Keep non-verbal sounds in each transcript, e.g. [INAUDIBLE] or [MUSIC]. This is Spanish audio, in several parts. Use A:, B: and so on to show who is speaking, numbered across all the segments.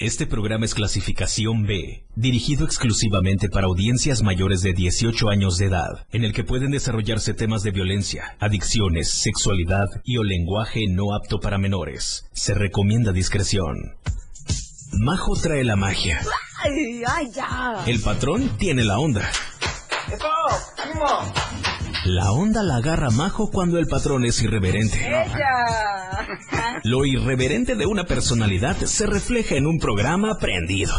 A: Este programa es clasificación B, dirigido exclusivamente para audiencias mayores de 18 años de edad, en el que pueden desarrollarse temas de violencia, adicciones, sexualidad y o lenguaje no apto para menores. Se recomienda discreción. Majo trae la magia.
B: Ay, ay, ya.
A: El patrón tiene la onda. La onda la agarra Majo cuando el patrón es irreverente.
B: Ella.
A: Lo irreverente de una personalidad se refleja en un programa prendido.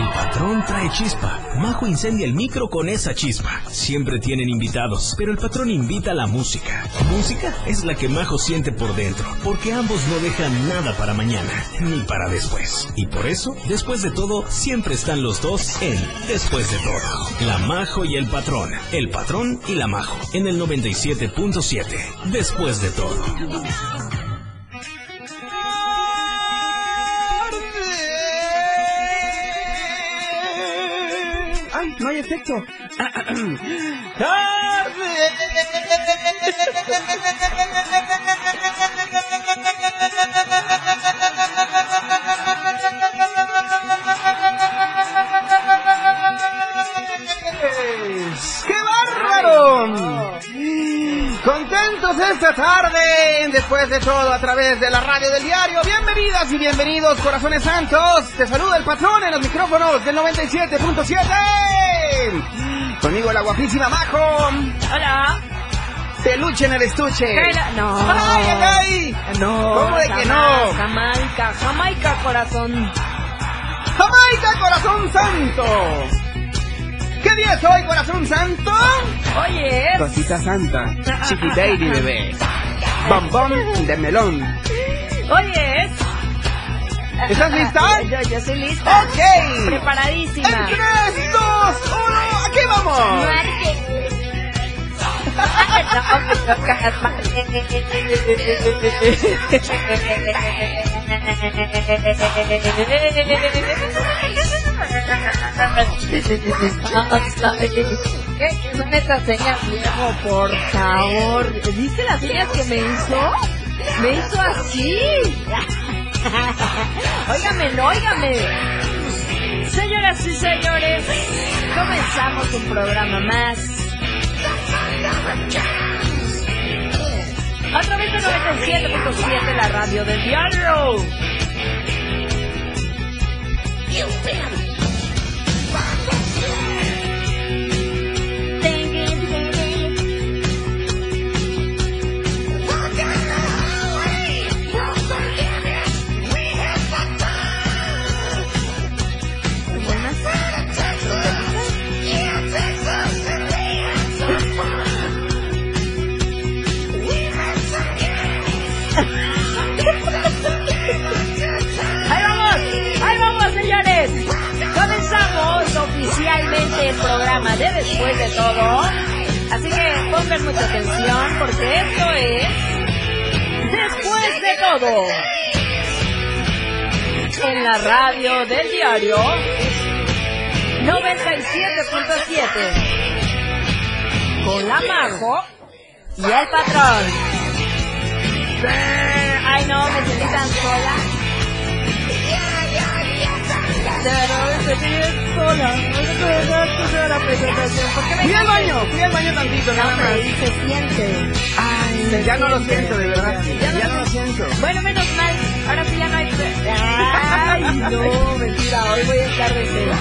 A: El patrón trae chispa. Majo incendia el micro con esa chispa. Siempre tienen invitados, pero el patrón invita a la música. Música es la que Majo siente por dentro, porque ambos no dejan nada para mañana, ni para después. Y por eso, después de todo, siempre están los dos en Después de todo. La Majo y el patrón. El patrón y la Majo. En el 97.7. Después de todo.
C: No hay efecto! ¡Qué bárbaro! Contentos esta tarde, después de todo a través de la radio del diario. Bienvenidas y bienvenidos, corazones santos. Te saluda el patrón en los micrófonos del 97.7. Conmigo la guapísima Majo.
B: Hola.
C: Peluche en el estuche.
B: No.
C: ¡Ay, ay, ay!
B: No.
C: ¿Cómo de que no?
B: Jamaica, Jamaica, corazón.
C: ¡Jamaica, corazón santo! ¿Qué día es hoy, corazón santo?
B: Oye.
C: Cosita santa, chiquitairi [LAUGHS] bebé. Bombón de melón.
B: Oye.
C: ¿Estás lista?
B: Yo, yo soy lista.
C: ¡Ok!
B: Preparadísima.
C: ¡En tres, dos, uno! ¡Aquí vamos!
B: ¿Qué son estas señas, viejo? Por favor. ¿Viste las señas que me hizo? Me hizo así. [LAUGHS] Óigame, no, óigame. Señoras y señores, comenzamos un programa más. A través de 97.7, la radio del diario. El programa de Después de Todo. Así que pongan mucha atención porque esto es Después de Todo. En la radio del diario 97.7. Con la Majo y el patrón. Ay no, me sentí tan sola. Sola. ¿Por qué me
C: Fui al baño, fui al baño tantito, nada
B: No,
C: más.
B: se siente.
C: Ay, ya no lo siento, de verdad.
B: Ya no
C: Ya no
B: lo
C: lo siento.
B: Bueno, menos mal. Ahora sí ya no hay. Ay, no, mentira. Hoy voy a estar de cero.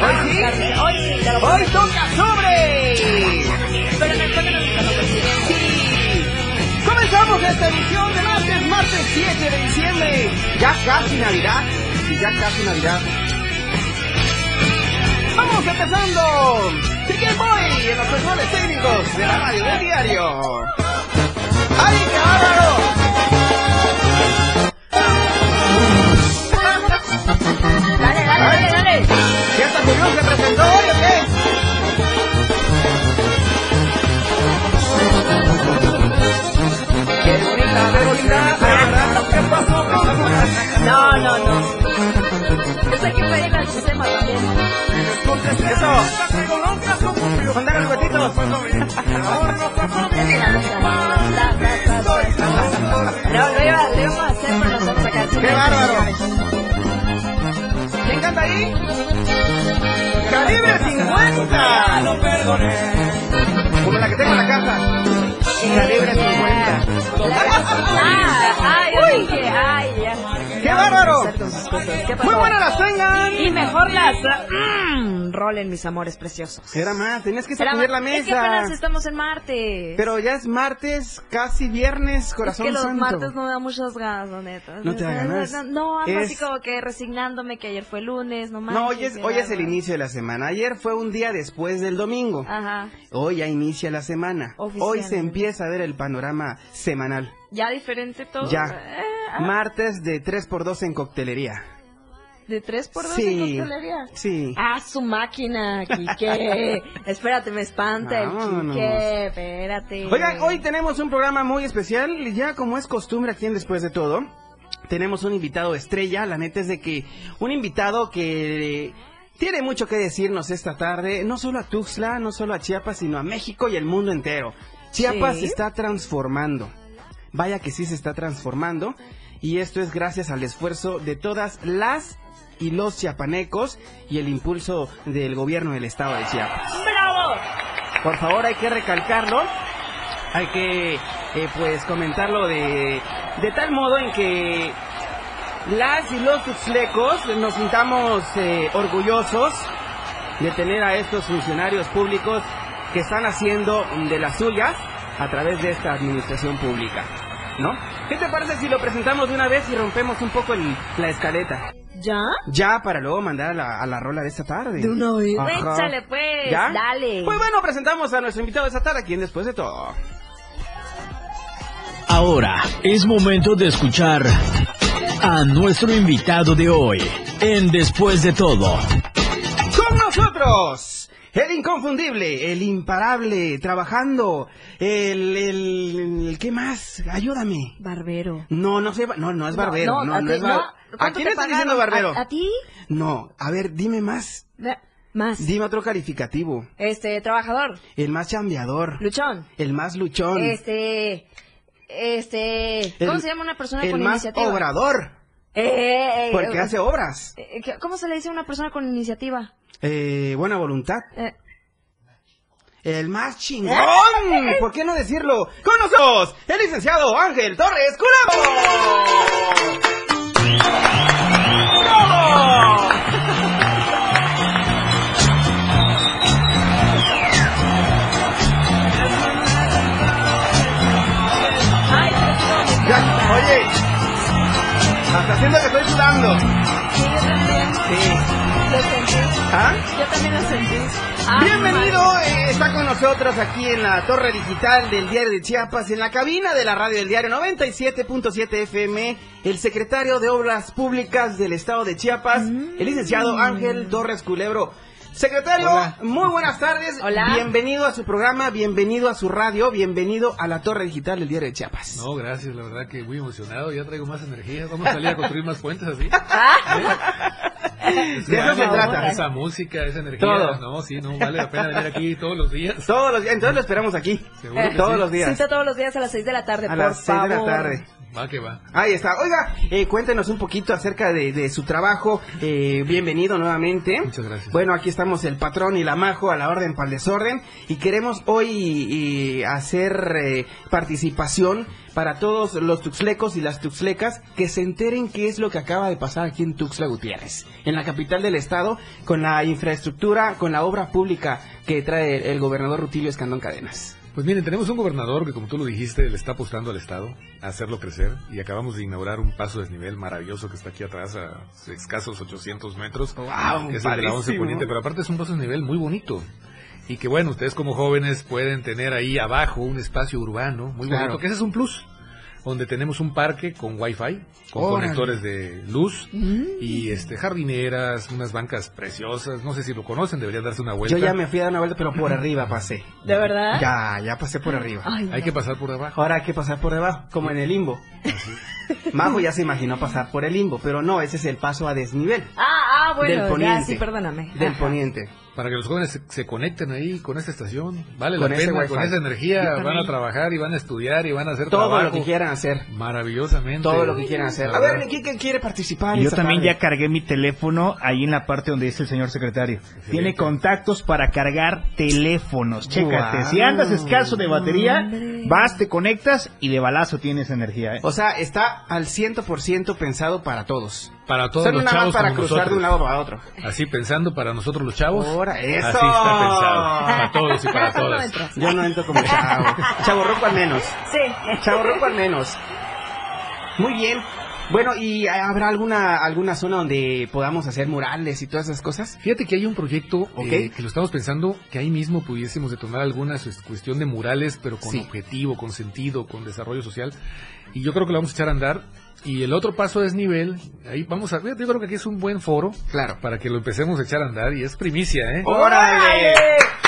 C: ¿Hoy sí?
B: Hoy sí, te lo
C: ¡Hoy toca sobre!
B: Pero me ponen a
C: Sí. Comenzamos esta edición de martes, martes 7 de diciembre. Ya casi Navidad. Y ya casi Navidad. Empezando. Sigue Boy en los controles técnicos de la radio del diario. ¡Ay, qué bárbaro!
B: Dale, dale, dale, dale.
C: ¿Ya está Julián se presentó hoy o qué? ¡Qué bonita, qué bonita! ¿Qué pasó
B: No, no, no.
C: ¡Eso! ¡Mandar el huetito!
B: No, lo iba, lo íbamos a hacer con nosotros acá.
C: ¡Qué 50 ahí. Calibre 50.
D: lo perdoné.
C: Como la que tengo en la casa. Calibre 50.
B: Ah, ay, yo dije, ay, ya.
C: ¡Qué bárbaro!
B: ¿Qué?
C: Muy buenas las tengan.
B: Y mejor las mm, rolen mis amores preciosos.
C: Era más, tenías que sacudir la
B: más- Es que apenas
C: mesa.
B: estamos en martes.
C: Pero ya es martes, casi viernes,
B: es
C: corazón
B: que los
C: santo.
B: martes no me da muchas ganas, la neta.
C: No te da ganas.
B: No, no, ando así
C: Es-
B: como que resignándome que ayer fue lunes, no
C: No, hoy
B: manches,
C: es, hoy es el inicio de la semana. Ayer fue un día después del domingo.
B: Ajá.
C: Hoy ya inicia la semana. Hoy se empieza a ver el panorama semanal.
B: Ya diferente todo.
C: Ya.
B: Eh, ah,
C: Martes de 3x2 en coctelería.
B: De 3 por 2
C: Sí.
B: en.
C: Sí.
B: Ah, su máquina, Quique. [LAUGHS] espérate, me espanta el. Quique. Espérate.
C: Oigan, hoy tenemos un programa muy especial. Ya como es costumbre aquí en Después de Todo, tenemos un invitado estrella. La neta es de que un invitado que tiene mucho que decirnos esta tarde, no solo a Tuxtla, no solo a Chiapas, sino a México y el mundo entero. Chiapas
B: Sí.
C: se está transformando. Vaya que sí se está transformando. Y esto es gracias al esfuerzo de todas las y los chiapanecos y el impulso del gobierno del estado de Chiapas.
B: ¡Bravo!
C: Por favor, hay que recalcarlo. Hay que, eh, pues, comentarlo de, de tal modo en que las y los tuxlecos nos sintamos eh, orgullosos de tener a estos funcionarios públicos que están haciendo de las suyas a través de esta administración pública, ¿no? ¿Qué te parece si lo presentamos de una vez y rompemos un poco el- la escaleta?
B: ¿Ya?
C: Ya, para luego mandar a la, a la rola de esta tarde.
B: De una vez.
C: Ajá.
B: Échale, pues.
C: ¿Ya?
B: Dale.
C: Pues bueno, presentamos a nuestro invitado de esta tarde, quien después de todo.
A: Ahora es momento de escuchar a nuestro invitado de hoy en Después de todo.
C: Con nosotros, el inconfundible, el imparable, trabajando, el, el, el- ¿qué más? Ayúdame.
B: Barbero.
C: No, no sé, no, no es barbero, no, no,
B: ti-
C: es bar- ¿A
B: ¿Cuánto
C: quién está diciendo barbero?
B: ¿A, a ti?
C: No, a ver, dime más,
B: Más.
C: dime otro calificativo.
B: Este, trabajador.
C: El más chambeador,
B: Luchón.
C: el más luchón,
B: Este. Este. ¿Cómo
C: el-
B: se llama una persona
C: el
B: con
C: más
B: iniciativa?
C: obrador,
B: Eh, eh, eh,
C: porque hace obras,
B: eh, ¿qué- ¿Cómo se le dice a una persona con iniciativa?
C: eh, buena voluntad. El más chingón. ¿Por qué no decirlo? Con nosotros, el licenciado Ángel Torres Curabo. Hasta siento que estoy sudando.
B: sí, yo también
C: Sí.
B: lo sentí.
C: ¿Ah?
B: Yo también lo sentí. Ay,
C: Bienvenido, eh, está con nosotros aquí en la torre digital del diario de Chiapas, en la cabina de la radio del diario 97.7 FM, el secretario de Obras Públicas del estado de Chiapas, el licenciado Ángel Torres Culebro. Secretario,
D: Hola.
C: muy buenas tardes.
B: Hola.
C: Bienvenido a su programa, bienvenido a su radio, bienvenido a la torre digital del diario de Chiapas.
D: No, gracias, la verdad que muy emocionado, ya traigo más energía, vamos a salir a construir más puentes así. [LAUGHS]
C: De eso se trata.
D: Esa música, esa energía,
C: Todo.
D: no, sí, no, vale la pena venir aquí todos los días.
C: Todos los días, entonces lo esperamos aquí.
D: Seguro que
C: Todos
D: sí.
C: los días.
B: Cita todos los días a las 6 de la tarde,
C: A
B: por
C: las 6 de la
B: favor.
C: tarde.
D: Va que va.
C: Ahí está. Oiga, eh, cuéntenos un poquito acerca de, de su trabajo. Eh, bienvenido nuevamente.
D: Muchas gracias.
C: Bueno, aquí estamos el patrón y la majo a la orden para el desorden. Y queremos hoy eh, hacer eh, participación para todos los tuxlecos y las tuxlecas que se enteren qué es lo que acaba de pasar aquí en Tuxtla Gutiérrez, en la capital del estado, con la infraestructura, con la obra pública que trae el gobernador Rutilio Escandón Cadenas.
D: Pues miren, tenemos un gobernador que como tú lo dijiste, le está apostando al Estado a hacerlo crecer y acabamos de inaugurar un paso desnivel maravilloso que está aquí atrás a escasos 800 metros,
C: ¡Wow!
D: es el de la 11
C: padrísimo.
D: Poniente, pero aparte es un paso desnivel muy bonito. Y que bueno, ustedes como jóvenes pueden tener ahí abajo un espacio urbano muy
C: Claro.
D: bonito, que ese es un plus, donde tenemos un parque con wifi, con
C: Órale.
D: conectores de luz
B: Mm.
D: y este jardineras, unas bancas preciosas, no sé si lo conocen, deberían darse una vuelta.
C: Yo ya me fui a dar una vuelta, pero por [LAUGHS] arriba pasé.
B: ¿De verdad?
C: Ya, ya pasé por arriba.
B: Ay,
D: Hay
B: no.
D: que pasar por abajo.
C: Ahora hay que pasar por debajo, como en el limbo. Majo ya se imaginó pasar por el limbo, pero no, ese es el paso a desnivel
B: Ah, ah, bueno,
C: del
B: ya,
C: poniente.
B: sí, perdóname.
C: Del
B: Ajá.
C: poniente.
D: Para que los jóvenes se, se conecten ahí con esta estación. Vale
C: Con
D: la pena,
C: Wi-Fi.
D: con esa energía van a trabajar y van a estudiar y van a hacer
C: Todo
D: trabajo.
C: lo que quieran hacer.
D: Maravillosamente.
C: Todo lo que quieran hacer. A ver. ¿quién quiere participar?
E: Yo también
C: tarde?
E: ya cargué mi teléfono ahí en la parte donde dice el señor secretario. Tiene contactos para cargar teléfonos. Chécate, si andas escaso de batería, vas, te conectas y de balazo tienes energía. ¿eh?
C: O sea, está al 100% pensado para todos.
D: Para todos
C: Son
D: los
C: nada más
D: chavos
C: para
D: como
C: cruzar de un lado para otro.
D: Así pensando para nosotros los chavos.
C: Ahora, eso.
D: Así está pensado. Para todos y para
B: no
D: todas.
B: entras.
C: Yo no entro como chavo. [LAUGHS] Chavo roco al menos.
B: Sí.
C: Chavo roco al menos. Muy bien. Bueno, ¿y habrá alguna alguna zona donde podamos hacer murales y todas esas cosas?
D: Fíjate que hay un proyecto eh, que lo estamos pensando que ahí mismo pudiésemos detonar alguna su- cuestión de murales, pero con
C: Sí.
D: objetivo, con sentido, con desarrollo social. Y yo creo que lo vamos a echar a andar. Y el otro paso es nivel. Ahí vamos a ver. Yo creo que aquí es un buen foro
C: Claro.
D: para que lo empecemos a echar a andar. Y es primicia, ¿eh?
C: ¡Órale!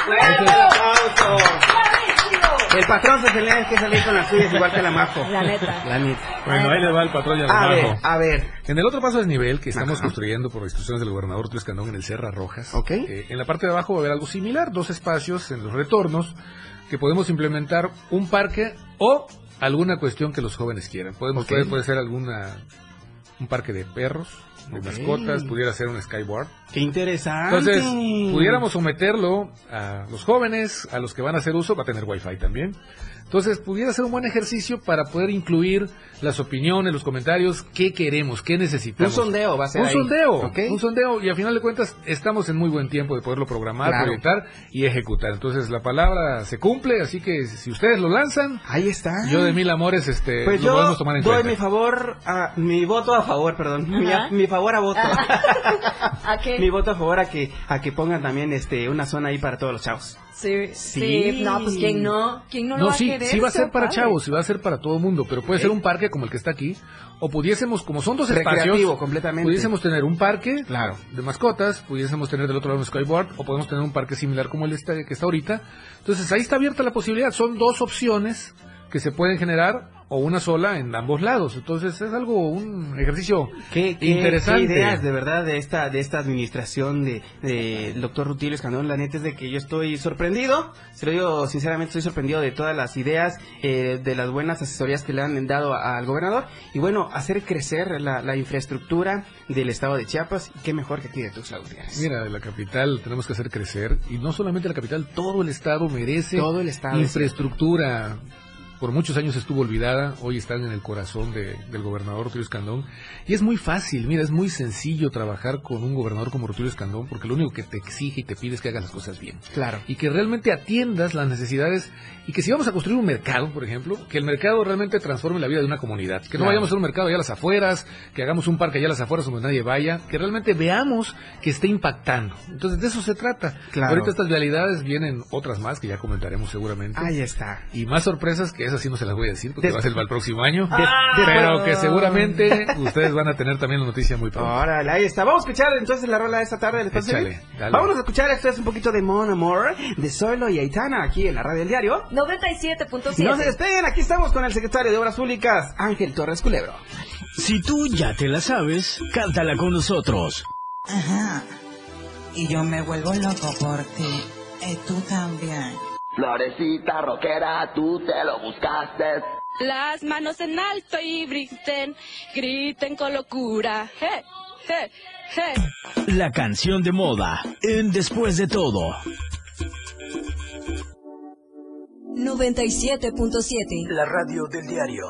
C: ¡Fuerte el
D: Entonces-
C: aplauso! El patrón se tenía que salir con las suyas igual que la Majo.
B: La neta.
C: La neta.
D: Bueno, ahí le va el patrón y al
C: A ver,
D: abajo.
C: a ver.
D: En el otro paso de nivel que estamos
C: Ajá.
D: construyendo por instrucciones del gobernador Luis Candón en el Serra Rojas,
C: Ok.
D: eh, en la parte de abajo va a haber algo similar, dos espacios en los retornos que podemos implementar un parque o alguna cuestión que los jóvenes quieran. Podemos,
C: Ok.
D: puede, puede ser alguna un parque de perros, de mascotas, pudiera ser un skyboard.
C: ¡Qué interesante!
D: Entonces, pudiéramos someterlo a los jóvenes, a los que van a hacer uso, va a tener wifi también. Entonces, pudiera ser un buen ejercicio para poder incluir las opiniones, los comentarios, qué queremos, qué
C: Un
D: necesitamos.
C: sondeo va a ser
D: Un
C: ahí.
D: sondeo,
C: ¿Ok?
D: un sondeo, y a final de cuentas estamos en muy buen tiempo de poderlo programar,
C: Claro.
D: proyectar y ejecutar. Entonces la palabra se cumple, así que si ustedes lo lanzan,
C: Ahí está.
D: yo de mil amores este,
C: Pues
D: lo
C: yo
D: podemos tomar en
C: doy
D: cuenta.
C: mi favor, a, mi voto a favor, perdón, mi, favor a voto. [LAUGHS]
B: ¿A qué?
C: mi voto a favor a que a que pongan también este una zona ahí para todos los chavos.
B: Sí,
C: Sí.
B: sí. No, pues ¿quién no? ¿Quién no, lo
D: No,
B: va a
D: sí,
B: querer?
D: Sí va a ser para
B: padre.
D: chavos, sí va a ser para todo el mundo, pero puede ser un parque como el que está aquí, o pudiésemos, como son dos
C: Recreativo
D: espacios,
C: completamente.
D: pudiésemos tener un parque
C: Claro.
D: de mascotas, pudiésemos tener del otro lado un skyboard, o podemos tener un parque similar como el este que está ahorita. Entonces ahí está abierta la posibilidad, son dos opciones que se pueden generar o una sola en ambos lados. Entonces es algo, un ejercicio
C: Qué, qué-
D: interesante.
C: qué ideas de verdad de esta de esta administración de, de doctor Rutilio Escandón. La neta es de que yo estoy sorprendido. Se lo digo sinceramente, estoy sorprendido de todas las ideas, eh, de las buenas asesorías que le han dado al gobernador. Y bueno, hacer crecer la, la infraestructura del estado de Chiapas. Qué mejor que aquí de Tuxtla Gutiérrez.
D: Mira, de la capital tenemos que hacer crecer, y no solamente la capital, todo el estado merece
C: Todo el estado.
D: infraestructura. Por muchos años estuvo olvidada, hoy están en el corazón de- del gobernador Rutilio Escandón. Y es muy fácil, mira, es muy sencillo trabajar con un gobernador como Rutilio Escandón, porque lo único que te exige y te pide es que hagas las cosas bien.
C: Claro.
D: Y que realmente atiendas las necesidades y que si vamos a construir un mercado, por ejemplo, que el mercado realmente transforme la vida de una comunidad. Que no
C: Claro.
D: vayamos a hacer un mercado allá a las afueras, que hagamos un parque allá a las afueras donde nadie vaya, que realmente veamos que esté impactando. Entonces de eso se trata.
C: Claro.
D: Ahorita estas realidades vienen otras más que ya comentaremos seguramente.
C: Ahí está.
D: Y más sorpresas que esas sí no se las voy a decir porque va a ser para el próximo año.
C: Des-
D: pero que seguramente ustedes van a tener también la noticia muy pronto.
C: Órale, ahí está. Vamos a escuchar entonces la rola de esta tarde. ¿les
D: Échale, dale.
C: Vámonos a escuchar. Esto es un poquito de Mon Amor, de Solo y Aitana, aquí en la radio del diario.
B: 97.7.
C: No se despeguen, aquí estamos con el secretario de Obras Públicas, Ángel Torres Culebro.
A: Si tú ya te la sabes, cántala con nosotros.
F: Ajá. Y yo me vuelvo loco por ti. Y tú también.
G: Florecita rockera, tú te lo buscaste.
H: Las manos en alto y griten, griten con locura. Hey, hey, hey.
A: La canción de moda en Después de todo.
I: 97.7.
A: La radio del diario.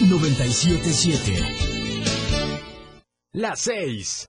A: 977. Las 6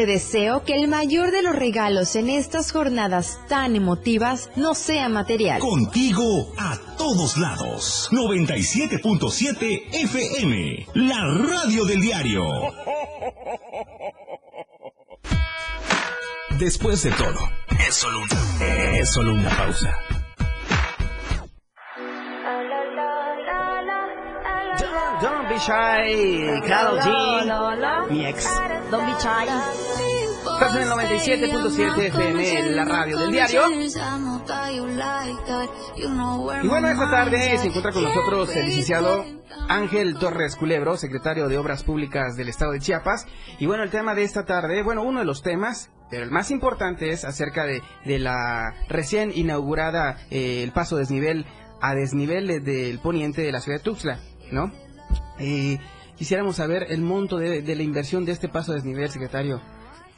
J: Te deseo que el mayor de los regalos en estas jornadas tan emotivas no sea material.
K: Contigo a todos lados. 97.7 FM, la radio del diario.
A: Después de todo, es solo una, es solo una pausa.
C: Don't be shy, Carol G, mi ex.
B: Don't be shy.
C: Estás en el 97.7 FM, la radio del diario. Y bueno, esta tarde se encuentra con nosotros el licenciado Ángel Torres Culebro, secretario de Obras Públicas del Estado de Chiapas. Y bueno, el tema de esta tarde, bueno, uno de los temas, pero el más importante es acerca de, de la recién inaugurada eh, el paso desnivel a desnivel del poniente de la ciudad de Tuxtla, ¿no? Eh, quisiéramos saber el monto de, de la inversión de este paso desnivel, secretario.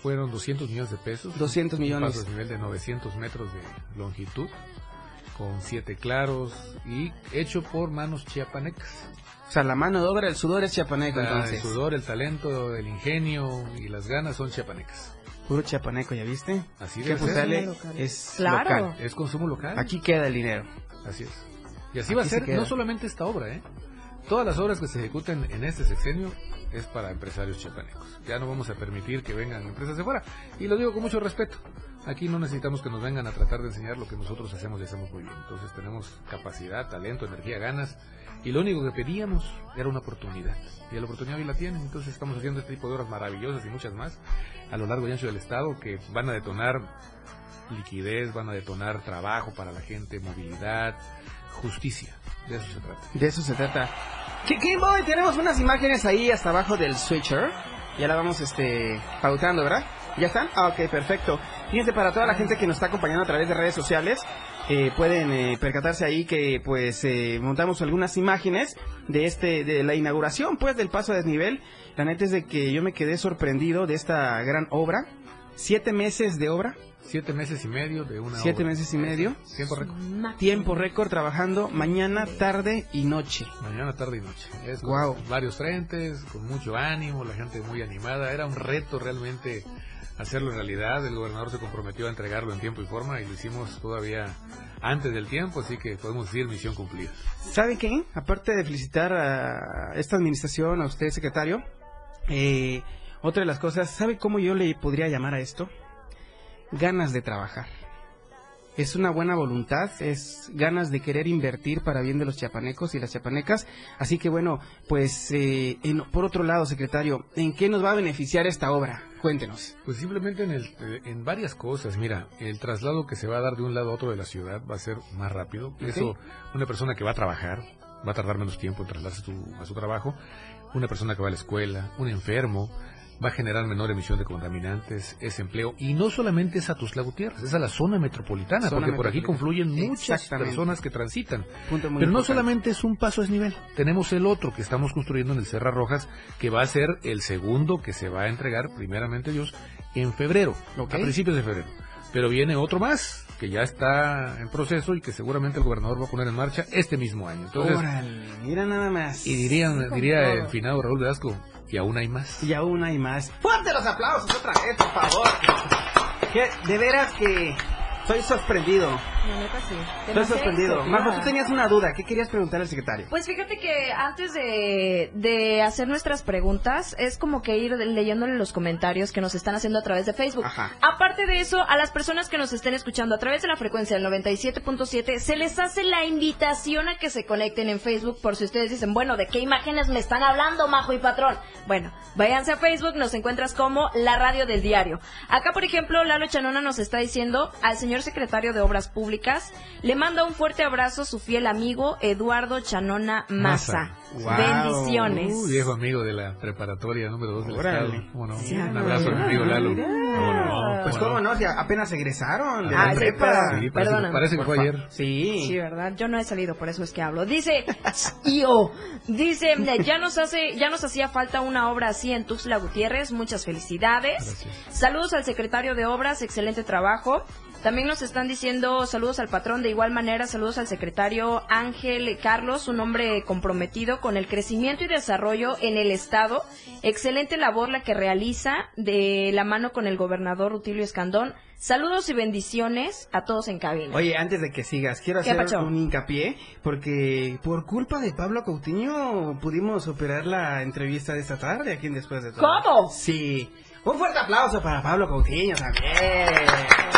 D: Fueron 200 millones de pesos.
C: 200 millones.
D: Un paso desnivel de 900 metros de longitud, con siete claros y hecho por manos chiapanecas.
C: O sea, la mano de obra, el sudor es chiapaneco,
D: La-
C: entonces.
D: El sudor, el talento, el ingenio y las ganas son chiapanecas.
C: Puro chiapaneco, ¿ya viste?
D: Así
C: que
D: Local.
C: es
B: Claro.
C: local.
D: Es consumo local.
C: Aquí queda el dinero.
D: Así es. Y así va a
C: se
D: ser no solamente esta obra, ¿eh? Todas las obras que se ejecuten en este sexenio es para empresarios chiapanecos. Ya no vamos a permitir que vengan empresas de fuera. Y lo digo con mucho respeto. Aquí no necesitamos que nos vengan a tratar de enseñar lo que nosotros hacemos y hacemos muy bien. Entonces tenemos capacidad, talento, energía, ganas. Y lo único que pedíamos era una oportunidad. Y la oportunidad hoy la tienen. Entonces estamos haciendo este tipo de obras maravillosas y muchas más a lo largo y ancho del Estado que van a detonar liquidez, van a detonar trabajo para la gente, movilidad, justicia. De eso se trata.
C: De eso se trata. ¿Qué, qué boy? Tenemos unas imágenes ahí hasta abajo del switcher. Ya la vamos este pautando, ¿verdad? ¿Ya están? Ah, ok, perfecto. Fíjense, para toda la gente que nos está acompañando a través de redes sociales, eh, pueden eh, percatarse ahí que pues eh, montamos algunas imágenes de este de la inauguración pues del paso a desnivel. La neta es de que yo me quedé sorprendido de esta gran obra. Siete meses de obra.
D: Siete meses y medio de una
C: Siete
D: obra.
C: meses y medio.
D: Tiempo récord.
C: Tiempo récord trabajando mañana, tarde y noche.
D: Mañana, tarde y noche. Es con
C: Guau.
D: varios frentes, con mucho ánimo, la gente muy animada. Era un reto realmente hacerlo en realidad. El gobernador se comprometió a entregarlo en tiempo y forma y lo hicimos todavía antes del tiempo, así que podemos decir misión cumplida.
C: ¿Sabe qué? Aparte de felicitar a esta administración, a usted, secretario, eh, otra de las cosas, ¿sabe cómo yo le podría llamar a esto? Ganas de trabajar. Es una buena voluntad, es ganas de querer invertir para bien de los chiapanecos y las chiapanecas. Así que bueno, pues eh, en- por otro lado, secretario, ¿en qué nos va a beneficiar esta obra? Cuéntenos.
D: Pues simplemente en, el, eh, en varias cosas. Mira, el traslado que se va a dar de un lado a otro de la ciudad va a ser más rápido. Eso, una persona que va a trabajar va a tardar menos tiempo en trasladarse a su, a su trabajo. Una persona que va a la escuela, un enfermo, va a generar menor emisión de contaminantes, es empleo. Y no solamente es a Tuxtla Gutiérrez, es a la zona metropolitana,
C: Zona
D: porque por aquí confluyen muchas personas que transitan.
C: Punto muy
D: Pero no
C: importante.
D: solamente es un paso a desnivel, tenemos el otro que estamos construyendo en el Serra Rojas, que va a ser el segundo que se va a entregar, primeramente Dios, en febrero, a principios de febrero. Pero viene otro más, que ya está en proceso y que seguramente el gobernador va a poner en marcha este mismo año. Entonces,
C: Órale, mira nada más.
D: y dirían, diría el finado Raúl Velasco, y aún hay más.
C: Y aún hay más. ¡Fuerte los aplausos otra vez, por favor! De veras que estoy sorprendido.
L: La neta sí.
C: Estoy sorprendido. Majo, tú tenías una duda. ¿Qué querías preguntar al secretario?
B: Pues fíjate que antes de, de hacer nuestras preguntas, es como que ir leyéndole los comentarios que nos están haciendo a través de Facebook.
C: Ajá.
B: Aparte de eso, a las personas que nos estén escuchando a través de la frecuencia del 97.7, se les hace la invitación a que se conecten en Facebook por si ustedes dicen, bueno, ¿de qué imágenes me están hablando, Majo y Patrón? Bueno, váyanse a Facebook, nos encuentras como la radio del diario. Acá, por ejemplo, Lalo Chanona nos está diciendo al señor secretario de Obras Públicas, le manda un fuerte abrazo su fiel amigo Eduardo Chanona Maza.
D: Wow.
B: Bendiciones.
D: Uh, viejo amigo de la preparatoria número 2 del estado. ¿Cómo no?
C: Sí,
D: Un abrazo a mi amigo Lalo. ¿Cómo no?
C: Pues cómo no, si apenas egresaron de
B: Ah,
C: la
B: sí,
C: prepa.
B: perdón,
D: Sí, parece,
B: Perdona.
D: parece que fue ayer.
C: Sí.
B: Sí, ¿verdad? Yo no he salido, por eso es que hablo. Dice, yo, dice, ya nos hace, ya nos hacía falta una obra así en Tuxtla Gutiérrez, muchas felicidades. Saludos al secretario de Obras, excelente trabajo. También nos están diciendo saludos al patrón, de igual manera saludos al secretario Ángel Carlos, un hombre comprometido con el crecimiento y desarrollo en el Estado. Excelente labor la que realiza de la mano con el gobernador Rutilio Escandón. Saludos y bendiciones a todos en cabina.
C: Oye, antes de que sigas, quiero
B: ¿Qué
C: hacer
B: pacho?
C: un hincapié porque por culpa de Pablo Coutinho pudimos operar la entrevista de esta tarde aquí en Después de Todo.
B: ¿Cómo?
C: Sí. Un fuerte aplauso para Pablo Coutinho también.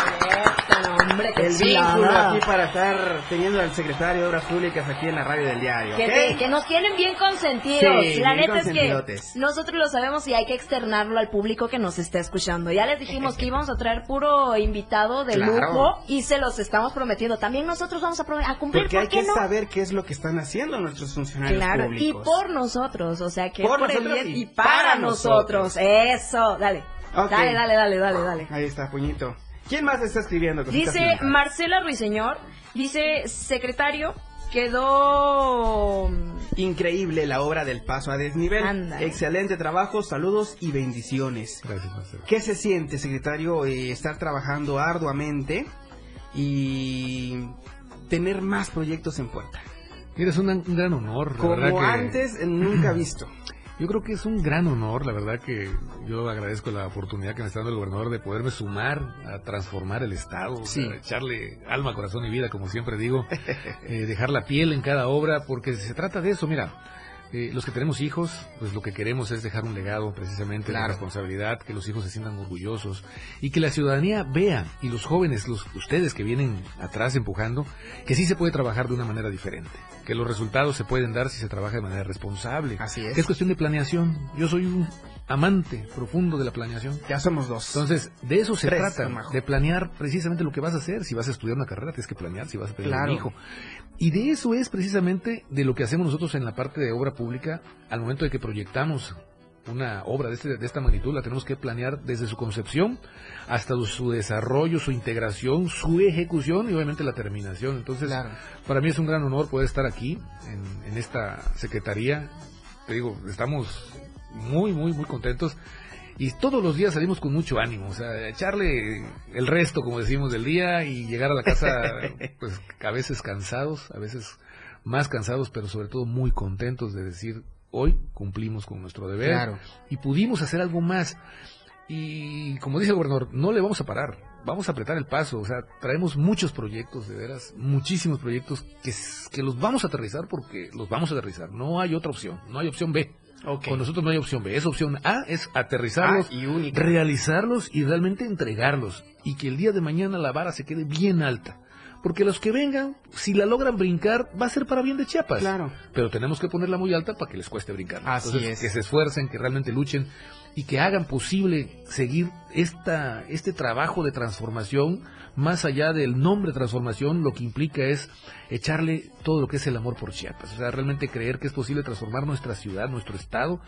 B: Hombre, qué
C: El vínculo aquí para estar teniendo al secretario de Obras Públicas aquí en la radio del diario.
B: Que, nos tienen bien consentidos.
C: Sí,
B: la
C: bien
B: neta es que nosotros lo sabemos y hay que externarlo al público que nos está escuchando. Ya les dijimos que íbamos a traer puro invitado de
C: Claro.
B: lujo y se los estamos prometiendo. También nosotros vamos a, a cumplir,
C: Porque
B: ¿por
C: hay
B: qué
C: que
B: no?
C: saber qué es lo que están haciendo nuestros funcionarios
B: Claro, y
C: públicos.
B: por nosotros, o sea que
C: Por
B: por el
C: nosotros
B: bien
C: y
B: y para
C: para
B: nosotros. Eso, dale. Dale, dale, dale, dale, dale.
C: Ahí está, puñito. ¿Quién más está escribiendo?
B: Dice? Marcela Ruiseñor, dice secretario, quedó
C: Increíble la obra del paso a desnivel. Excelente trabajo, saludos y bendiciones.
D: Gracias, Marcelo.
C: ¿Qué se siente, secretario, eh, estar trabajando arduamente y tener más proyectos en puerta?
D: Mira, es un, un gran honor. la verdad
C: Como
D: que-
C: antes, nunca visto. [CLEARS THROAT]
D: Yo creo que es un gran honor, la verdad que yo agradezco la oportunidad que me está dando el gobernador de poderme sumar a transformar el Estado,
C: Sí.
D: echarle alma, corazón y vida, como siempre digo, [LAUGHS] eh, dejar la piel en cada obra, porque se trata de eso, mira. Eh, los que tenemos hijos, pues lo que queremos es dejar un legado precisamente
C: Claro.
D: responsabilidad, que los hijos se sientan orgullosos y que la ciudadanía vea y los jóvenes, los ustedes que vienen atrás empujando, que sí se puede trabajar de una manera diferente, que los resultados se pueden dar si se trabaja de manera responsable.
C: Así es.
D: Es cuestión de planeación. Yo soy un amante profundo de la planeación.
C: Ya somos dos.
D: Entonces, de eso se
C: Tres,
D: trata, de planear precisamente lo que vas a hacer. Si vas a estudiar una carrera, tienes que planear, si vas a tener
C: Claro.
D: un hijo. Y de eso es precisamente de lo que hacemos nosotros en la parte de obra pública al momento de que proyectamos una obra de, este- de esta magnitud, la tenemos que planear desde su concepción hasta su desarrollo, su integración, su ejecución y obviamente la terminación. Entonces,
C: Claro.
D: para mí es un gran honor poder estar aquí en, en esta secretaría. Te digo, estamos muy, muy, muy contentos. Y todos los días salimos con mucho ánimo, o sea, echarle el resto, como decimos, del día y llegar a la casa, [LAUGHS] pues a veces cansados, a veces más cansados, pero sobre todo muy contentos de decir, hoy cumplimos con nuestro deber
C: Claro.
D: y pudimos hacer algo más. Y como dice el gobernador, no le vamos a parar, vamos a apretar el paso, o sea, traemos muchos proyectos, de veras, muchísimos proyectos que, que los vamos a aterrizar porque los vamos a aterrizar, no hay otra opción, no hay opción B. Con nosotros no hay opción B, es opción A, es aterrizarlos,
C: Ah, y
D: realizarlos y realmente entregarlos. Y que el día de mañana la vara se quede bien alta. Porque los que vengan, si la logran brincar, va a ser para bien de Chiapas.
C: Claro.
D: Pero tenemos que ponerla muy alta para que les cueste brincar.
C: Así
D: Entonces,
C: es.
D: que se esfuercen, que realmente luchen y que hagan posible seguir esta, este trabajo de transformación, más allá del nombre transformación, lo que implica es echarle todo lo que es el amor por Chiapas. O sea, realmente creer que es posible transformar nuestra ciudad, nuestro estado,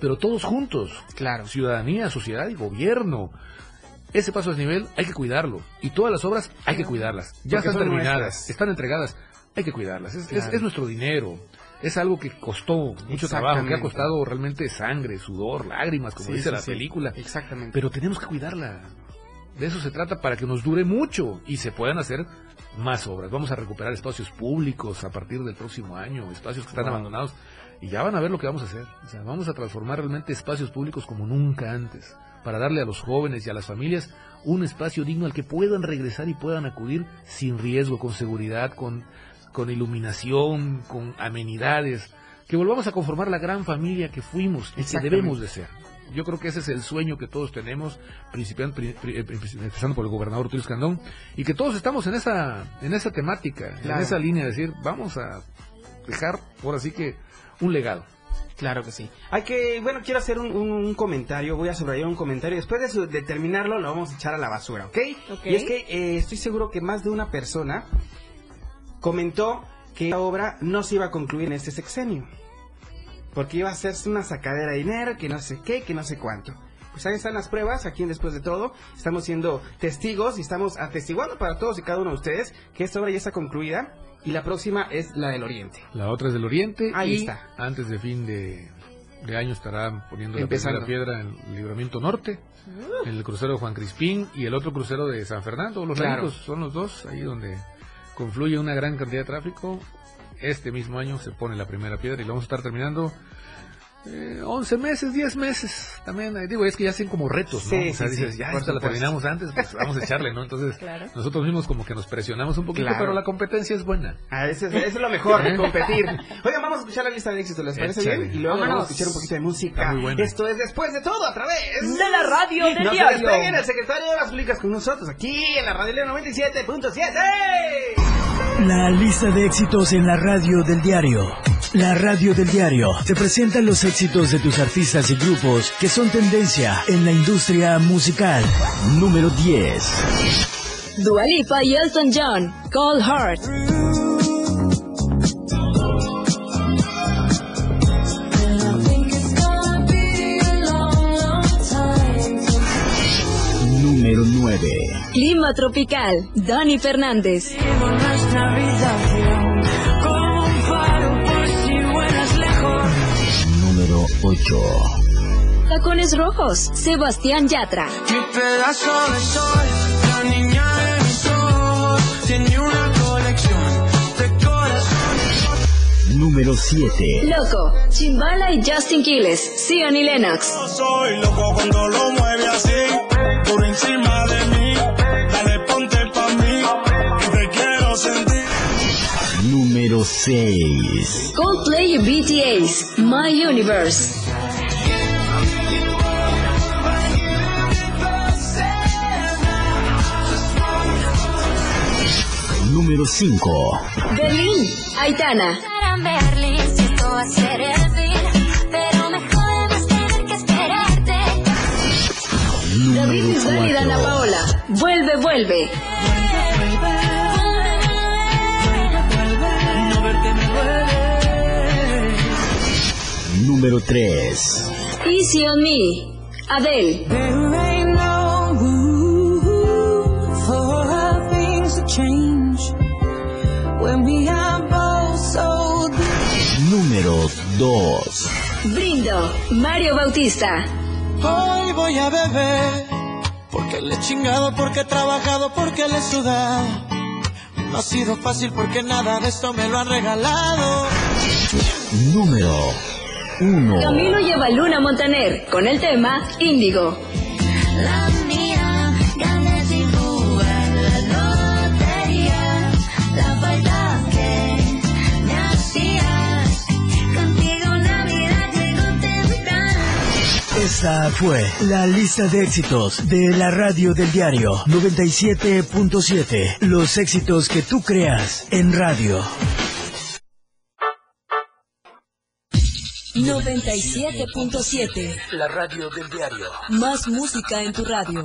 D: pero todos juntos.
C: Claro.
D: Ciudadanía, sociedad y gobierno. Ese paso a nivel hay que cuidarlo. Y todas las obras hay que cuidarlas. Ya
C: Porque
D: están terminadas,
C: nuestras.
D: están entregadas. Hay que cuidarlas. Es, es- es nuestro dinero. Es algo que costó mucho trabajo, que ha costado realmente sangre, sudor, lágrimas, como
C: Sí,
D: dice
C: sí,
D: la
C: sí.
D: película.
C: Exactamente.
D: Pero tenemos que cuidarla. De eso se trata para que nos dure mucho y se puedan hacer más obras. Vamos a recuperar espacios públicos a partir del próximo año, espacios que están
C: Wow.
D: abandonados. Y ya van a ver lo que vamos a hacer. O sea, vamos a transformar realmente espacios públicos como nunca antes. para darle a los jóvenes y a las familias un espacio digno al que puedan regresar y puedan acudir sin riesgo, con seguridad, con, con iluminación, con amenidades, que volvamos a conformar la gran familia que fuimos y que debemos de ser. Yo creo que ese es el sueño que todos tenemos, principiando, pri- pri- eh, empezando por el gobernador Tulio Escandón, y que todos estamos en esa, en esa temática,
C: Claro.
D: en esa línea de decir, vamos a dejar, ahora sí que, un legado.
C: Claro que sí. Hay que, bueno, quiero hacer un, un- un comentario, voy a subrayar un comentario. Después de, su- de terminarlo, lo vamos a echar a la basura, ¿ok?
M: Ok.
C: Y es que eh, estoy seguro que más de una persona comentó que la obra no se iba a concluir en este sexenio. Porque iba a hacerse una sacadera de dinero, que no sé qué, que no sé cuánto. Pues ahí están las pruebas, aquí en Después de Todo. Estamos siendo testigos y estamos atestiguando para todos y cada uno de ustedes que esta obra ya está concluida y la próxima es la del Oriente.
D: La otra es del Oriente.
C: Ahí
D: y
C: está.
D: Antes de fin de, de año estarán poniendo
C: Empezando.
D: la piedra en el Libramiento Norte, en el crucero de Juan Crispín y el otro crucero de San Fernando. Los
C: Claro.
D: son los dos, ahí donde confluye una gran cantidad de tráfico. Este mismo año se pone la primera piedra y lo vamos a estar terminando. Eh, 11 meses, 10 meses, también, eh, digo, es que ya hacen como retos, ¿no?
C: Sí,
D: o sea,
C: sí,
D: dices,
C: sí,
D: ya, esta la terminamos antes, pues vamos a echarle, ¿no? Entonces,
M: Claro.
D: nosotros mismos como que nos presionamos un poquito,
C: Claro.
D: pero la competencia es buena.
C: Ah, eso es, eso es lo mejor, [LAUGHS]
D: ¿Eh?
C: competir. Oigan, vamos a escuchar la lista de éxitos, ¿les parece
D: Échale.
C: bien? Y luego vamos a escuchar un poquito de música.
D: Está muy bueno.
C: Esto es después de todo a través
M: De la radio del
C: No se
M: diario.
C: despeguen, el secretario de las públicas con nosotros aquí en la Radio Leo 97.7.
A: La lista de éxitos en la radio del diario. La radio del diario te presenta los éxitos de tus artistas y grupos que son tendencia en la industria musical. Número 10.
B: Dua Lipa y Elton John, Cold Heart.
A: Número 9.
B: Clima tropical, Dani Fernández.
A: Número 8.
B: Tacones rojos, Sebastián Yatra.
N: Mi pedazo de sol, la niña de mis ojos, tiene una colección de corazones.
A: Número 7.
B: Loco, Chimbala y Justin Quiles, Sion y Lennox.
N: Soy loco cuando lo mueve así, por encima de mí. Dale, ponte pa' mí, que te quiero sentir.
A: Número 6.
B: Coldplay y BTS, My Universe.
A: Número 5.
B: Berlín, Aitana.
O: Berlín, siento va a ser el fin,
B: David Bisbal y Dana
A: 4.
B: Paola. Vuelve, vuelve.
A: Número 3.
B: Easy on me. Adele.
N: There ain't no room for things to change when we are both so
A: Número 2.
B: Brindo, Mario Bautista.
N: Hoy voy a beber porque le he chingado, porque he trabajado, porque le he sudado. No ha sido fácil porque nada de esto me lo han regalado.
A: Número 1.
B: Camilo lleva Luna Montaner con el tema Índigo.
A: Esta fue la lista de éxitos de la radio del diario 97.7. Los éxitos que tú creas en radio.
P: 97.7.
A: La radio del diario.
P: Más música en tu radio.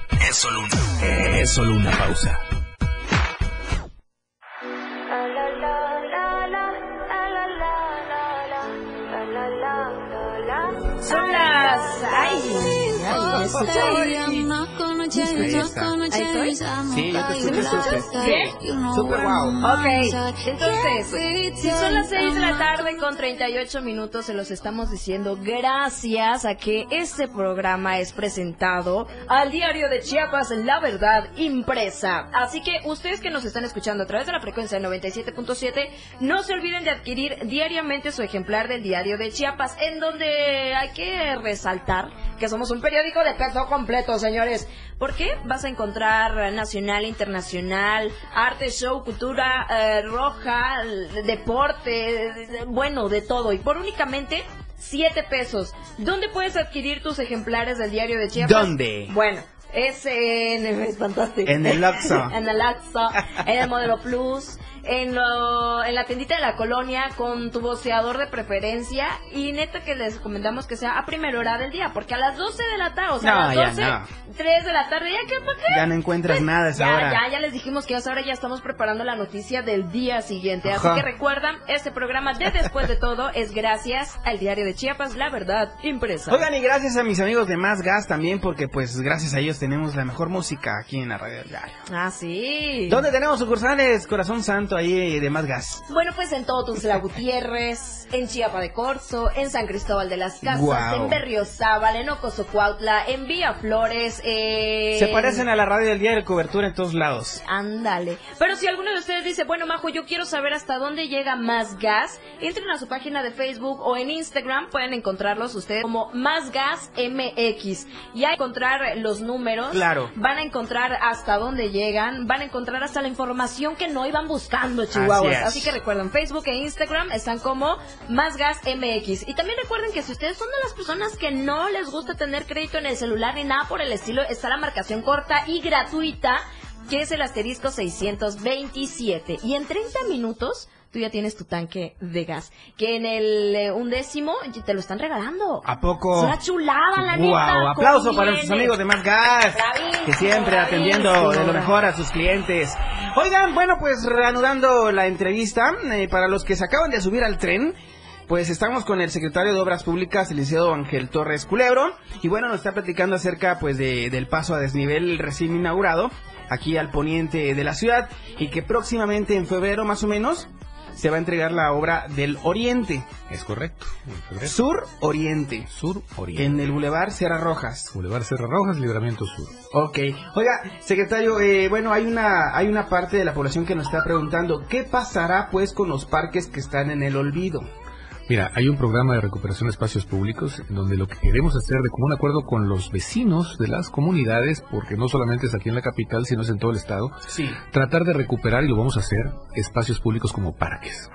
A: es solo una, es solo una pausa.
B: Son las... ¡Ay! ay,
O: Sí, yo te escucho súper.
B: ¿Bien?
O: Súper wow.
B: Ok, entonces, si son las 6 de la tarde con 38 minutos, se los estamos diciendo gracias a que este programa es presentado al diario de Chiapas, La Verdad Impresa. Así que ustedes que nos están escuchando a través de la frecuencia de 97.7, no se olviden de adquirir diariamente su ejemplar del diario de Chiapas, en donde hay que resaltar que somos un periódico de peso completo, señores. ¿Por qué? Vas a encontrar nacional, internacional, arte, show, cultura eh, roja, deporte, bueno, de todo. Y por únicamente 7 pesos. ¿Dónde puedes adquirir tus ejemplares del diario de Chiapas?
C: ¿Dónde?
B: Bueno. Es en... [LAUGHS] Me espantaste.
C: En el Oxxo. [LAUGHS]
B: en el Oxxo, en el Modelo Plus, en, lo- en la tiendita de la colonia con tu voceador de preferencia y neta que les recomendamos que sea a primera hora del día, porque a las 12 de la tarde, o sea,
C: No,
B: a
C: ya
B: las 12,
C: no.
B: 3 de la tarde, ¿ya qué? ¿Para qué?
C: Ya no encuentras nada a esa
B: Ya,
C: hora.
B: ya, ya les dijimos que a esa hora ya estamos preparando la noticia del día siguiente. Así que recuerdan, este programa de Después de Todo es gracias al diario de Chiapas, La Verdad Impresa.
C: Oigan, y gracias a mis amigos de Más Gas también, porque pues gracias a ellos tenemos la mejor música aquí en la radio del diario.
B: Ah, sí.
C: ¿Dónde tenemos sucursales? Corazón Santo ahí de Más Gas.
B: Bueno, pues en todo Tuxtla Gutiérrez, en Chiapa de Corzo, en San Cristóbal de las Casas,
C: Guau.
B: en Berriozábal, en Ocosocuautla, en Villa Flores, eh...
C: Se parecen a la radio del diario, cobertura en todos lados.
B: Ándale. Pero si alguno de ustedes dice, bueno, Majo, yo quiero saber hasta dónde llega Más Gas, entren a su página de Facebook o en Instagram, pueden encontrarlos ustedes como Más Gas MX. Y a encontrar los números,
C: Claro.
B: van a encontrar hasta dónde llegan, van a encontrar hasta la información que no iban buscando, Chihuahuas.
C: Así
B: Así, que recuerden, Facebook e Instagram están como Más Gas MX. Y también recuerden que si ustedes son de las personas que no les gusta tener crédito en el celular ni nada por el estilo, está la marcación corta y gratuita, que es el asterisco 627. Y en 30 minutos tú ya tienes tu tanque de gas. Que en el eh, undécimo te lo están regalando.
C: ¿A poco?
B: Es una chulada, la
C: Guau,
B: neta.
C: aplauso para nuestros amigos de Más Gas,
B: Bravísimo,
C: que siempre atendiendo de lo mejor a sus clientes. Oigan, bueno, pues reanudando la entrevista, eh, para los que se acaban de subir al tren, pues estamos con el secretario de Obras Públicas, el licenciado Ángel Torres Culebro, y bueno, nos está platicando acerca pues de- del paso a desnivel recién inaugurado aquí al poniente de la ciudad y que próximamente en febrero más o menos se va a entregar la obra del Oriente.
D: Es correcto.
C: Sur Oriente.
D: Sur Oriente.
C: En el Boulevard Sierra Rojas.
D: Boulevard Serra Rojas, Libramiento Sur.
C: Ok. Oiga, secretario, eh, bueno, hay una, hay una parte de la población que nos está preguntando, ¿qué pasará pues con los parques que están en el olvido?
D: Mira, hay un programa de recuperación de espacios públicos en donde lo que queremos hacer de común acuerdo con los vecinos de las comunidades, porque no solamente es aquí en la capital, sino es en todo el estado,
C: Sí.
D: tratar de recuperar, y lo vamos a hacer, espacios públicos como parques,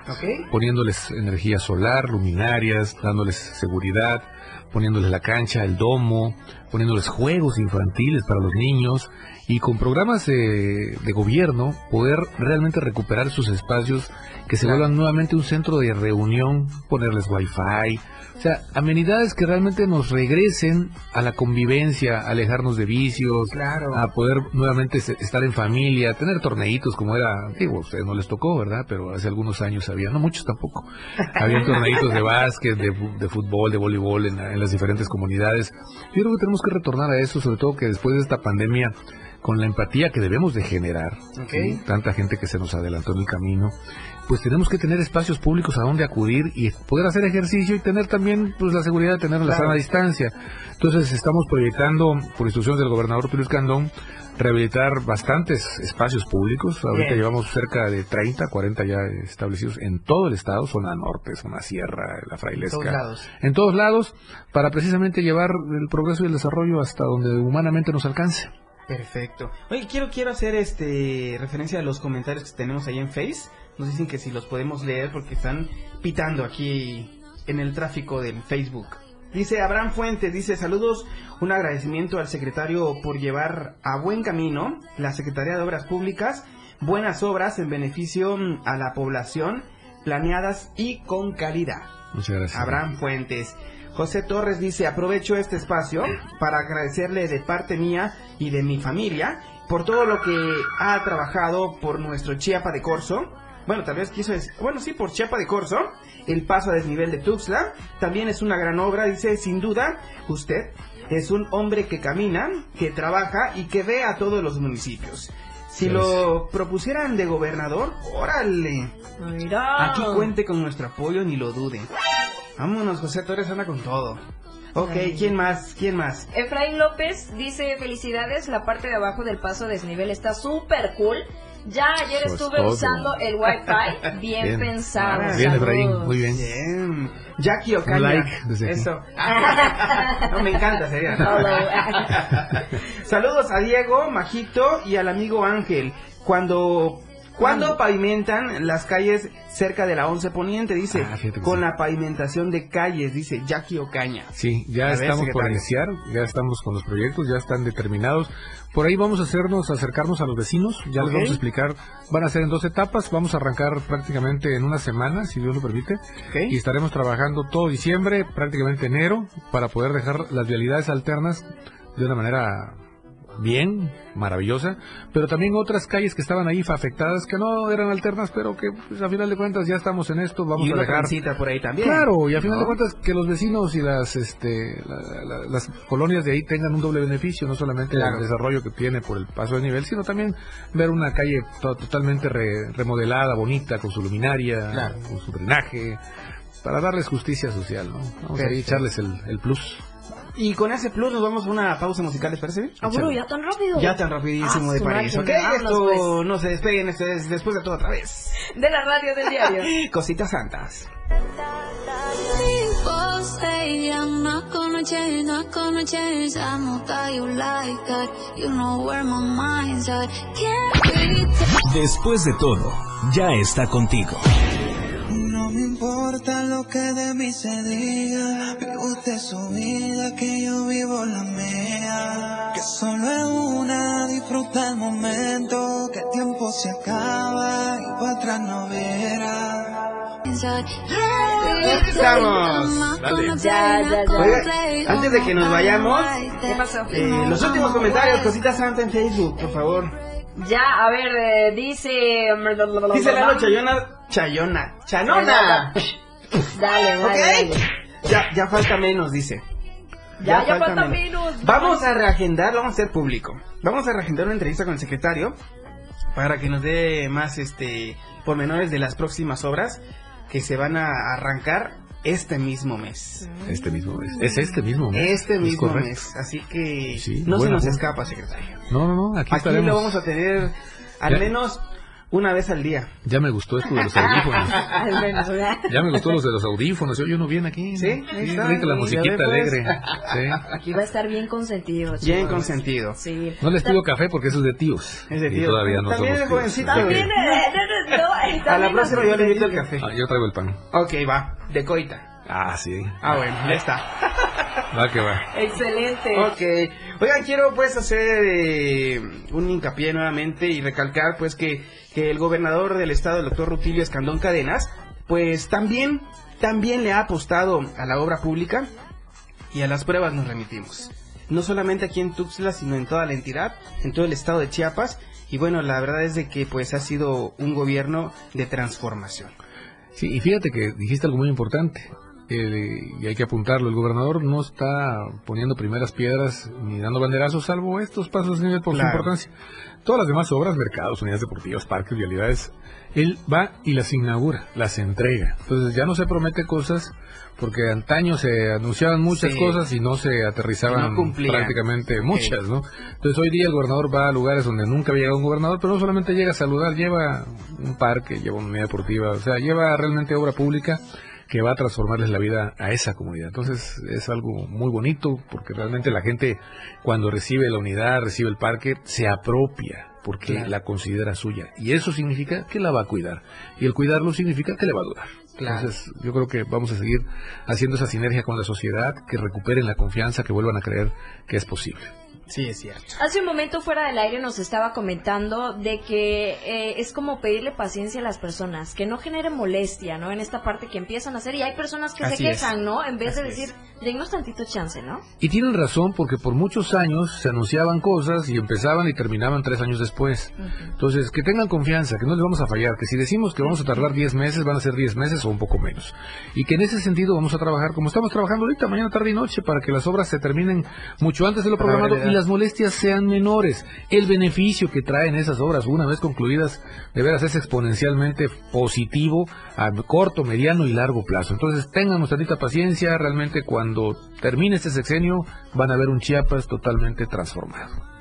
D: poniéndoles energía solar, luminarias, dándoles seguridad, poniéndoles la cancha, el domo, poniéndoles juegos infantiles para los niños y con programas eh, de gobierno poder realmente recuperar sus espacios que se vuelvan nuevamente un centro de reunión, ponerles wifi, o sea, amenidades que realmente nos regresen a la convivencia, a alejarnos de vicios, a poder nuevamente estar en familia, tener torneitos como era, digo, a ustedes no les tocó, ¿verdad? Pero hace algunos años había, no muchos tampoco, había torneitos de básquet, de, fútbol, de voleibol en, en las diferentes comunidades. Yo creo que tenemos que retornar a eso, sobre todo que después de esta pandemia, con la empatía que debemos de generar, tanta gente que se nos adelantó en el camino, pues tenemos que tener espacios públicos a donde acudir y poder hacer ejercicio y tener también pues la seguridad de tener la
C: Claro.
D: sana distancia. Entonces estamos proyectando, por instrucciones del gobernador Tulio Candón, rehabilitar bastantes espacios públicos. Ahorita
C: Bien.
D: llevamos cerca de 30, 40 ya establecidos en todo el estado, zona norte, zona sierra, la frailesca.
C: En todos lados.
D: En todos lados, para precisamente llevar el progreso y el desarrollo hasta donde humanamente nos alcance.
C: Perfecto. Oye, quiero, quiero hacer este referencia a los comentarios que tenemos ahí en Face. Nos dicen que si los podemos leer porque están pitando aquí en el tráfico del Facebook. Dice Abraham Fuentes, dice saludos, un agradecimiento al secretario por llevar a buen camino la Secretaría de Obras Públicas, buenas obras en beneficio mm, a la población, planeadas y con calidad.
D: Muchas gracias.
C: Abraham Fuentes. José Torres dice, aprovecho este espacio para agradecerle de parte mía y de mi familia por todo lo que ha trabajado por nuestro Chiapa de Corso. Bueno, tal vez quiso decir, bueno, sí, por Chiapa de Corso, el paso a desnivel de Tuxtla, también es una gran obra, dice, sin duda, usted es un hombre que camina, que trabaja y que ve a todos los municipios. Si lo propusieran de gobernador, órale.
B: Mira.
C: Aquí cuente con nuestro apoyo, ni lo dude. Vámonos, José Torres anda con todo. Ok, ¿quién más? ¿Quién más?
B: Efraín López dice felicidades, la parte de abajo del paso desnivel está súper cool. Ya ayer estuve usando el wifi, bien,
D: Bien.
B: pensado.
D: Ah, bien, Efraín, muy bien.
C: Bien. Jackie Ocaña.
D: Like.
C: Eso. [LAUGHS] no, me encanta, sería. Saludos a Diego, Majito y al amigo Ángel. Cuando cuando pavimentan las calles cerca de la 11 Poniente, dice,
D: Ah,
C: con
D: sí.
C: la pavimentación de calles, dice Jackie Ocaña.
D: Sí, ya
C: A ver,
D: estamos por iniciar, ya estamos con los proyectos, ya están determinados. Por ahí vamos a hacernos, acercarnos a los vecinos, ya les vamos a explicar, van a ser en dos etapas, vamos a arrancar prácticamente en una semana, si Dios lo permite, y estaremos trabajando todo diciembre, prácticamente enero, para poder dejar las vialidades alternas de una manera bien, maravillosa, pero también otras calles que estaban ahí afectadas, que no eran alternas, pero que pues, a final de cuentas ya estamos en esto, vamos
C: y
D: a dejar...
C: por ahí también.
D: Claro, y a final
C: ¿no?
D: de cuentas que los vecinos y las este la- la- las colonias de ahí tengan un doble beneficio, no solamente
C: Claro.
D: el desarrollo que tiene por el paso de nivel, sino también ver una calle to- totalmente re- remodelada, bonita, con su luminaria,
C: Claro.
D: con su drenaje, para darles justicia social, ¿no? Vamos a echarles el, el plus.
C: Y con ese plus nos vamos a una pausa musical, ¿les parece bien?
B: Ah, bueno, ya tan rápido.
C: Ya tan rapidísimo
B: Ah,
C: de París, ¿ok? Esto
B: pues.
C: no se despeguen, esto es después de todo otra vez. [LAUGHS]
B: De la radio del diario. [LAUGHS]
C: Cositas santas.
O: I'm not gonna change, not gonna change. I know that you like that. You know where my mind's at. Can't be
A: Después de todo, ya está contigo.
F: No me importa lo que de mí se diga, vive usted su vida, que yo vivo la mía. Que solo es una, disfruta el momento, que el tiempo se acaba y para atrás no verá.
C: Estamos.
B: Ya, ya, ya.
C: Oiga, antes de que nos vayamos,
B: ¿Qué pasó?
C: eh, los últimos comentarios, Cositas Santa en Facebook, por favor.
B: Ya, a ver, eh, dice...
C: Dice Lalo Chayona, Chayona, Chanona.
B: Dale, dale.
C: Ya, ya falta menos, dice.
B: Ya, ya falta menos.
C: Vamos a reagendar, vamos a hacer público. Vamos a reagendar una entrevista con el secretario para que nos dé más este pormenores de las próximas obras que se van a arrancar este mismo mes.
D: Este mismo mes. Es este mismo mes.
C: Este
D: Es
C: mismo mes. Así que
D: Sí,
C: no se nos escapa, secretario.
D: No, no, no, aquí,
C: Aquí lo vamos a tener al
D: Ya.
C: menos una vez al día.
D: Ya me gustó esto de los audífonos. [LAUGHS]
B: Al menos, ¿verdad?
D: Ya me gustó los de los audífonos. Yo no bien aquí.
C: Sí,
D: sí
C: está.
D: ahorita la musiquita
C: pues.
D: alegre. Sí.
B: Aquí va a estar bien consentido.
C: Bien consentido.
B: Sí.
D: No les pido café porque eso es de tíos.
C: Es de
D: Y
C: tíos.
D: todavía no
C: También
D: somos
C: es
D: tíos.
C: jovencito.
B: También, no,
C: A la próxima yo le invito el café.
D: Ah, yo traigo el pan.
C: Ok, va. De coita.
D: Ah, sí.
C: Ah, bueno, ya está. [LAUGHS]
D: Va que va.
B: Excelente.
C: Ok. Oigan, quiero pues hacer eh, un hincapié nuevamente y recalcar pues que, que el gobernador del estado, el doctor Rutilio Escandón Cadenas, pues también, también le ha apostado a la obra pública y a las pruebas nos remitimos. No solamente aquí en Tuxtla, sino en toda la entidad, en todo el estado de Chiapas. Y bueno, la verdad es de que pues ha sido un gobierno de transformación.
D: Sí, y fíjate que dijiste algo muy importante. Eh, y hay que apuntarlo. El gobernador no está poniendo primeras piedras ni dando banderazos, salvo estos pasos de por
C: Claro.
D: su importancia. Todas las demás obras, mercados, unidades deportivas, parques, vialidades, él va y las inaugura, las entrega. Entonces ya no se promete cosas porque antaño se anunciaban muchas
C: Sí.
D: cosas y no se aterrizaban
C: no
D: prácticamente muchas, ¿no? Entonces hoy día el gobernador va a lugares donde nunca había llegado un gobernador, pero no solamente llega a saludar, lleva un parque, lleva una unidad deportiva, o sea, lleva realmente obra pública que va a transformarles la vida a esa comunidad. Entonces es algo muy bonito porque realmente la gente cuando recibe la unidad, recibe el parque, se apropia porque
C: Claro.
D: la considera suya. Y eso significa que la va a cuidar. Y el cuidarlo significa que le va a durar.
C: Claro.
D: Entonces yo creo que vamos a seguir haciendo esa sinergia con la sociedad, que recuperen la confianza, que vuelvan a creer que es posible.
C: Sí, es cierto.
B: Hace un momento fuera del aire nos estaba comentando de que eh, es como pedirle paciencia a las personas, que no genere molestia, ¿no? En esta parte que empiezan a hacer y hay personas que
D: Así
B: se
D: es.
B: quejan, ¿no? En vez de decir, denos tantito chance, ¿no?
D: Y tienen razón porque por muchos años se anunciaban cosas y empezaban y terminaban tres años después. Entonces, que tengan confianza, que no les vamos a fallar, que si decimos que vamos a tardar 10 meses, van a ser 10 meses o un poco menos. Y que en ese sentido vamos a trabajar como estamos trabajando ahorita, mañana, tarde y noche, para que las obras se terminen mucho antes de lo programado y. las molestias sean menores. El beneficio que traen esas obras, una vez concluidas, de veras es exponencialmente positivo a corto, mediano y largo plazo. Entonces, tengan tantita paciencia, realmente cuando termine este sexenio van a ver un Chiapas totalmente transformado.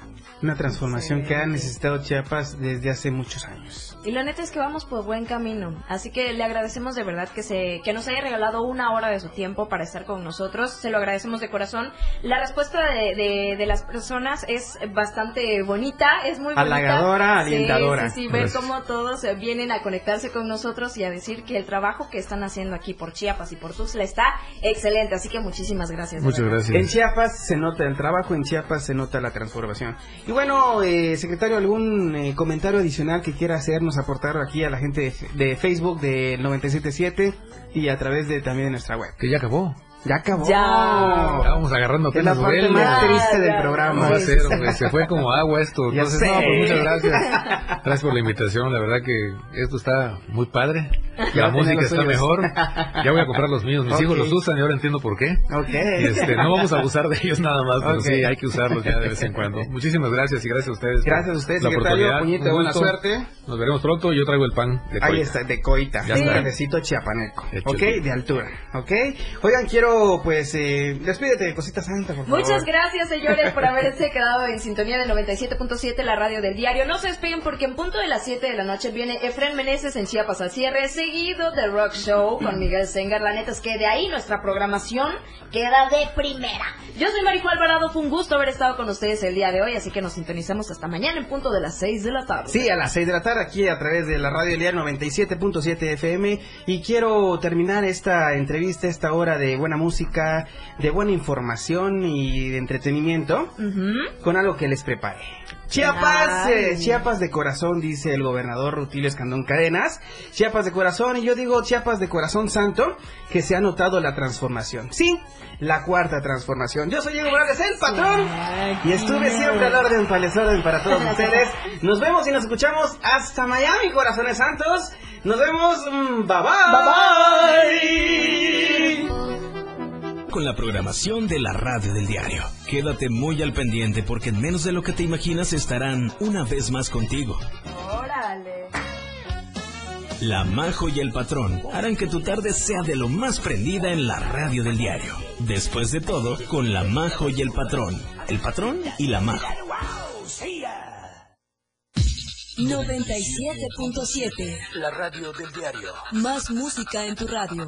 C: Una transformación que ha necesitado Chiapas desde hace muchos años.
B: Y la neta es que vamos por buen camino. Así que le agradecemos de verdad que se que nos haya regalado una hora de su tiempo para estar con nosotros. Se lo agradecemos de corazón. La respuesta de, de, de las personas es bastante bonita, es muy bonita.
C: Halagadora,
B: Sí,
C: alientadora.
B: Sí, sí, ver
C: Gracias.
B: cómo todos vienen a conectarse con nosotros y a decir que el trabajo que están haciendo aquí por Chiapas y por Tuxtla está excelente. Así que muchísimas gracias. de verdad.
C: En Chiapas se nota el trabajo, en Chiapas se nota la transformación. Y bueno, eh, secretario, ¿algún eh, comentario adicional que quiera hacernos aportar aquí a la gente de, de Facebook del 977 y a través de también de nuestra web?
D: Que ya acabó.
C: Ya acabó.
B: Ya.
D: Vamos agarrando
C: Es la parte más triste del programa.
D: No va a ser, hombre, se fue como agua esto.
C: Ya
D: Entonces,
C: sé.
D: no, pues muchas gracias. Gracias por la invitación. La verdad que esto está muy padre.
C: Ya
D: La música está
C: suyos.
D: mejor. Ya voy a comprar los míos. Mis
C: Ok.
D: hijos los usan y ahora entiendo por qué.
C: Ok.
D: Y, este, no vamos a abusar de ellos nada más, pero
C: Ok.
D: sí, hay que usarlos ya de vez en cuando. Muchísimas gracias y gracias a ustedes.
C: Gracias a usted,
D: la
C: secretario.
D: Un
C: buena
D: gusto.
C: suerte.
D: Nos veremos pronto. Yo traigo el pan de
C: Ahí
D: coita.
C: está, de coita.
D: Ya
C: un
D: está.
C: cafecito chiapaneco.
D: Hecho.
C: Ok, de altura. Ok. Oigan, quiero, pues, eh, despídete de Cosita Santa, por favor.
B: Muchas gracias, señores, por haberse quedado en sintonía del 97.7, la radio del diario. No se despeguen porque en punto de las 7 de la noche viene Efren Meneses en Chiapas al cierre, seguido de Rock Show con Miguel Sengar. La neta es que de ahí nuestra programación queda de primera. Yo soy Marijo Alvarado, fue un gusto haber estado con ustedes el día de hoy, así que nos sintonizamos hasta mañana en punto de las 6 de la tarde.
C: Sí, a las 6 de la tarde aquí a través de la radio del diario 97.7 FM y quiero terminar esta entrevista, esta hora de buena música, de buena información y de entretenimiento con algo que les preparé. Chiapas, eh. Chiapas de corazón, dice el gobernador Rutilio Escandón Cadenas. Chiapas de corazón, y yo digo Chiapas de corazón santo, que se ha notado la transformación. Sí, la cuarta transformación. Yo soy Diego Morales, el patrón, y estuve siempre al orden para el orden para todos ustedes. Nos vemos y nos escuchamos hasta Miami, corazones santos. Nos vemos, mm, bye bye.
A: Con la programación de la radio del diario. Quédate muy al pendiente porque en menos de lo que te imaginas estarán una vez más contigo.
B: Órale.
A: La Majo y el Patrón harán que tu tarde sea de lo más prendida en la radio del diario. Después de todo, con La Majo y el Patrón. El Patrón y la Majo.
P: 97.7.
Q: La radio del diario.
P: Más música en tu radio.